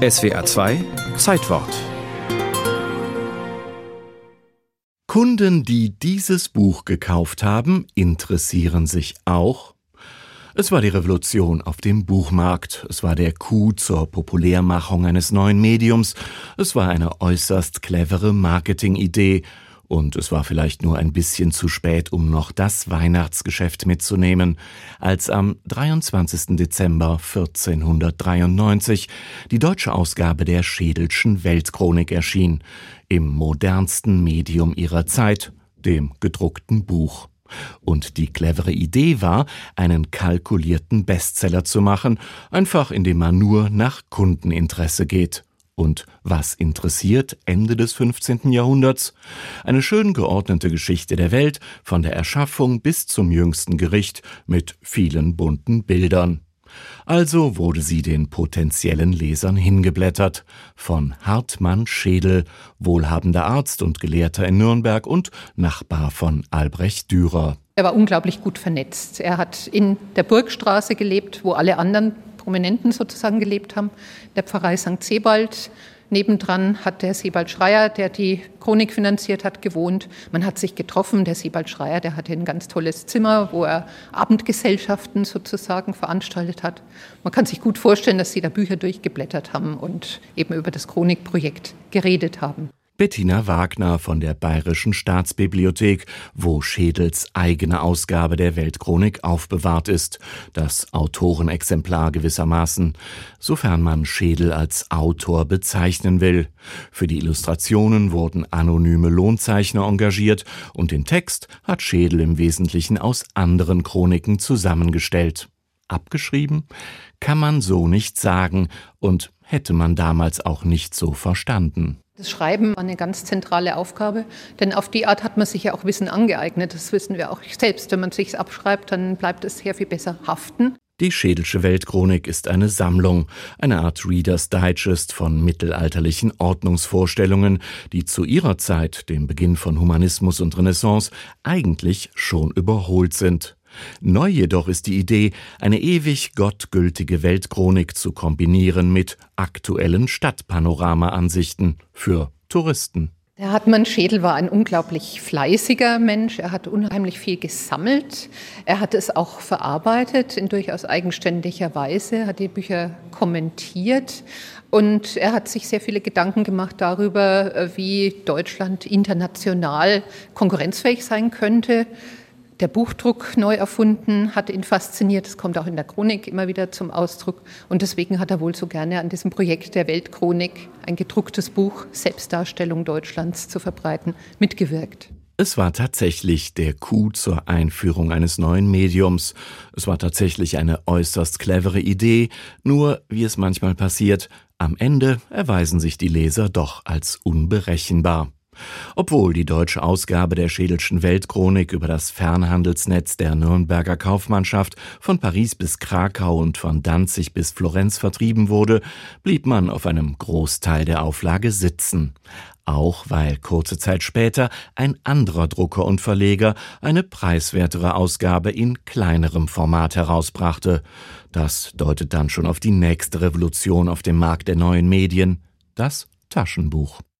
SWA 2 Zeitwort. Kunden, die dieses Buch gekauft haben, interessieren sich auch. Es war die Revolution auf dem Buchmarkt, es war der Coup zur Populärmachung eines neuen Mediums, es war eine äußerst clevere Marketingidee und es war vielleicht nur ein bisschen zu spät, um noch das Weihnachtsgeschäft mitzunehmen, als am 23. Dezember 1493 die deutsche Ausgabe der Schädelschen Weltchronik erschien, im modernsten Medium ihrer Zeit, dem gedruckten Buch. Und die clevere Idee war, einen kalkulierten Bestseller zu machen, einfach indem man nur nach Kundeninteresse geht. Und was interessiert Ende des 15. Jahrhunderts? Eine schön geordnete Geschichte der Welt, von der Erschaffung bis zum jüngsten Gericht mit vielen bunten Bildern. Also wurde sie den potenziellen Lesern hingeblättert. Von Hartmann Schädel, wohlhabender Arzt und Gelehrter in Nürnberg und Nachbar von Albrecht Dürer. Er war unglaublich gut vernetzt. Er hat in der Burgstraße gelebt, wo alle anderen Prominenten sozusagen gelebt haben. Der Pfarrei St. Sebald. Nebendran hat der Sebald Schreier, der die Chronik finanziert hat, gewohnt. Man hat sich getroffen. Der Sebald Schreier, der hatte ein ganz tolles Zimmer, wo er Abendgesellschaften sozusagen veranstaltet hat. Man kann sich gut vorstellen, dass sie da Bücher durchgeblättert haben und eben über das Chronikprojekt geredet haben. Bettina Wagner von der Bayerischen Staatsbibliothek, wo Schädels eigene Ausgabe der Weltchronik aufbewahrt ist, das Autorenexemplar gewissermaßen, sofern man Schädel als Autor bezeichnen will. Für die Illustrationen wurden anonyme Lohnzeichner engagiert und den Text hat Schädel im Wesentlichen aus anderen Chroniken zusammengestellt. Abgeschrieben? Kann man so nicht sagen und hätte man damals auch nicht so verstanden. Das Schreiben war eine ganz zentrale Aufgabe, denn auf die Art hat man sich ja auch Wissen angeeignet. Das wissen wir auch selbst. Wenn man sich abschreibt, dann bleibt es sehr viel besser haften. Die Schädelsche Weltchronik ist eine Sammlung, eine Art Reader's Digest von mittelalterlichen Ordnungsvorstellungen, die zu ihrer Zeit, dem Beginn von Humanismus und Renaissance, eigentlich schon überholt sind. Neu jedoch ist die Idee, eine ewig gottgültige Weltchronik zu kombinieren mit aktuellen Stadtpanorama-Ansichten für Touristen. Der Hartmann Schädel war ein unglaublich fleißiger Mensch. Er hat unheimlich viel gesammelt. Er hat es auch verarbeitet in durchaus eigenständiger Weise, hat die Bücher kommentiert und er hat sich sehr viele Gedanken gemacht darüber, wie Deutschland international konkurrenzfähig sein könnte der Buchdruck neu erfunden, hat ihn fasziniert. Das kommt auch in der Chronik immer wieder zum Ausdruck. Und deswegen hat er wohl so gerne an diesem Projekt der Weltchronik, ein gedrucktes Buch Selbstdarstellung Deutschlands zu verbreiten, mitgewirkt. Es war tatsächlich der Coup zur Einführung eines neuen Mediums. Es war tatsächlich eine äußerst clevere Idee, nur, wie es manchmal passiert, am Ende erweisen sich die Leser doch als unberechenbar. Obwohl die deutsche Ausgabe der Schädelschen Weltchronik über das Fernhandelsnetz der Nürnberger Kaufmannschaft von Paris bis Krakau und von Danzig bis Florenz vertrieben wurde, blieb man auf einem Großteil der Auflage sitzen. Auch weil kurze Zeit später ein anderer Drucker und Verleger eine preiswertere Ausgabe in kleinerem Format herausbrachte. Das deutet dann schon auf die nächste Revolution auf dem Markt der neuen Medien, das Taschenbuch.